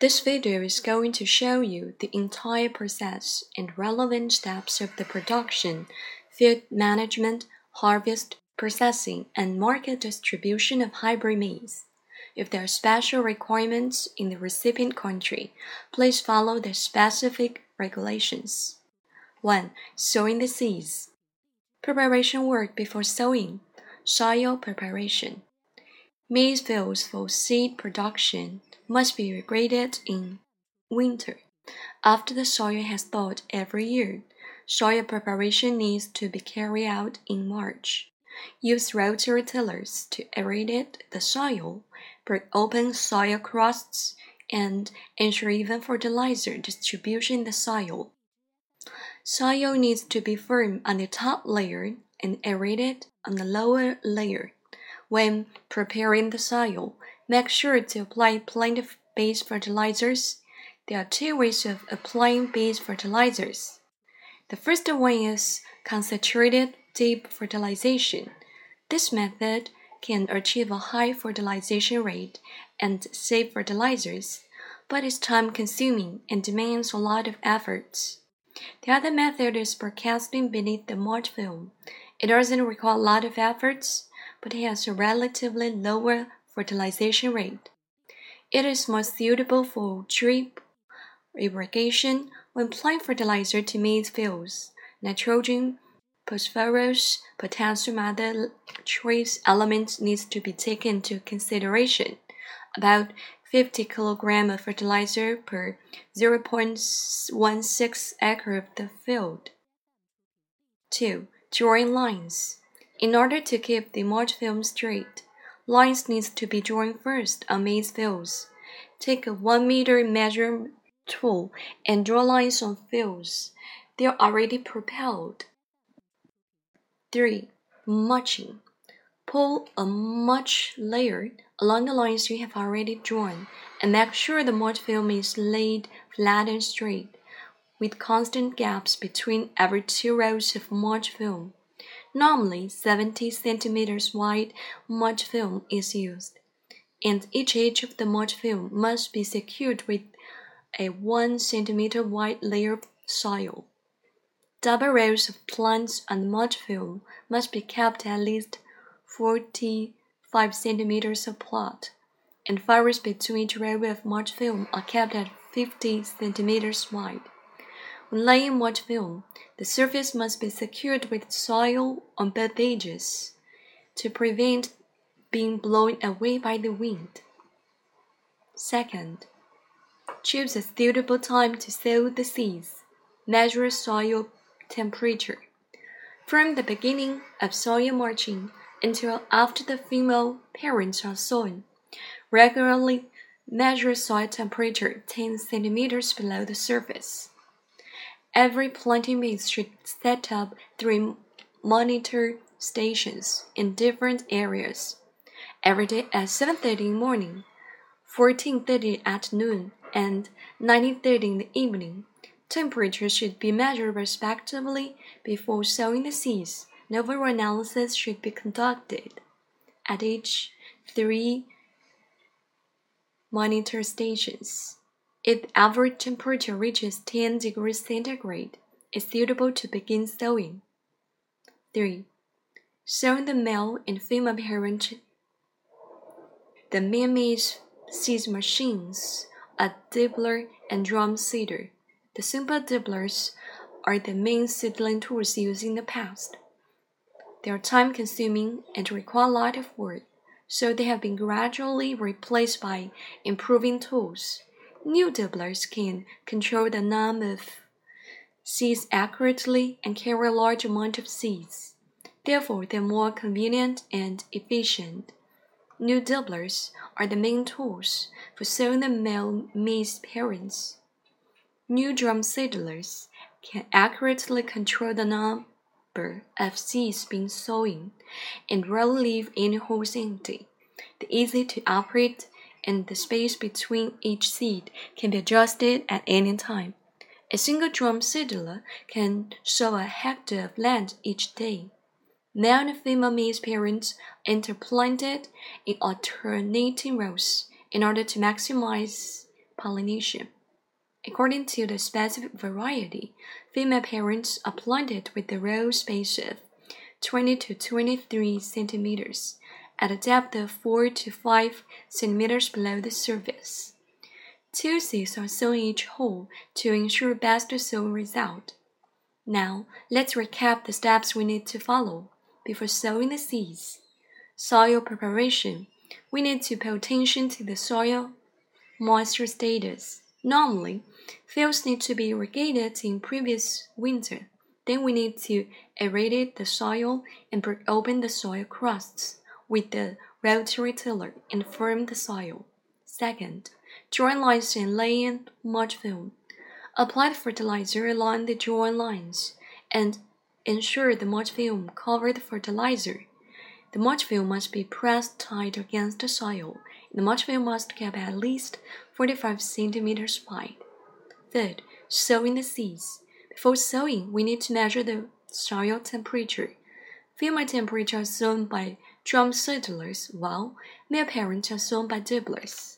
This video is going to show you the entire process and relevant steps of the production, field management, harvest, processing, and market distribution of hybrid maize. If there are special requirements in the recipient country, please follow the specific regulations. 1. Sowing the seeds. Preparation work before sowing. Soil preparation. Maize fields for seed production must be regraded in winter. After the soil has thawed every year, soil preparation needs to be carried out in March. Use rotary tillers to aerate the soil, break open soil crusts, and ensure even fertilizer distribution in the soil. Soil needs to be firm on the top layer and aerated on the lower layer. When preparing the soil, make sure to apply plant-based fertilizers. There are two ways of applying base fertilizers. The first one is concentrated deep fertilization. This method can achieve a high fertilization rate and save fertilizers, but is time consuming and demands a lot of efforts. The other method is broadcasting beneath the mulch film. It doesn't require a lot of efforts, but it has a relatively lower fertilization rate. It is more suitable for drip irrigation when applying fertilizer to maize fields. Nitrogen phosphorus, potassium, other trace elements needs to be taken into consideration. About 50 kg of fertilizer per 0.16 acre of the field. 2. Drawing lines. In order to keep the mulch film straight, lines needs to be drawn first on maize fields. Take a 1 meter measure tool and draw lines on fields. They are already propelled 3. Mulching. Pull a mulch layer along the lines you have already drawn and make sure the mulch film is laid flat and straight, with constant gaps between every two rows of mulch film. Normally, 70 centimeters wide mulch film is used, and each edge of the mulch film must be secured with a 1 centimeter wide layer of soil. Double rows of plants on mulch film must be kept at least 45 centimeters apart, and furrows between each row of mulch film are kept at 50 centimeters wide. When laying mulch film, the surface must be secured with soil on both edges to prevent being blown away by the wind. Second, choose a suitable time to sow the seeds. Measure soil temperature. From the beginning of soil mulching until after the female parents are sown, regularly measure soil temperature 10 centimeters below the surface. Every planting base should set up three monitor stations in different areas every day at 7:30 in the morning, 14:30 at noon, and 19:30 in the evening Temperatures should be measured respectively before sowing the seeds. Novel analysis should be conducted at each three monitor stations. If average temperature reaches 10 degrees centigrade, it's suitable to begin sowing. 3. Sowing the male and female parent. The man-made seed machines, a dibbler and drum seeder. The simple dibblers are the main seedling tools used in the past. They are time consuming and require a lot of work, so they have been gradually replaced by improving tools. New dibblers can control the number of seeds accurately and carry a large amount of seeds. Therefore, they're more convenient and efficient. New dibblers are the main tools for sowing the male maize parents. New drum seedlers can accurately control the number of seeds being sown and rarely leave any holes empty. They're easy to operate and the space between each seed can be adjusted at any time. A single drum seedler can sow a hectare of land each day. Male and female maize parents are interplanted in alternating rows in order to maximize pollination. According to the specific variety, female parents are planted with the row space of 20 to 23 centimeters at a depth of 4 to 5 centimeters below the surface. Two seeds are sown in each hole to ensure best soil result. Now, let's recap the steps we need to follow before sowing the seeds. Soil preparation. We need to pay attention to the soil moisture status. Normally, fields need to be irrigated in previous winter. Then we need to aerate the soil and break open the soil crusts with the rotary tiller and firm the soil. Second, join lines and lay in mulch film. Apply the fertilizer along the join lines and ensure the mulch film cover the fertilizer. The mulch film must be pressed tight against the soil. The mulch film must keep at least 45 centimeters wide. Third, sowing the seeds. Before sowing, we need to measure the soil temperature. Female temperature is sown by drum seedlers, while male parents are sown by dibblers.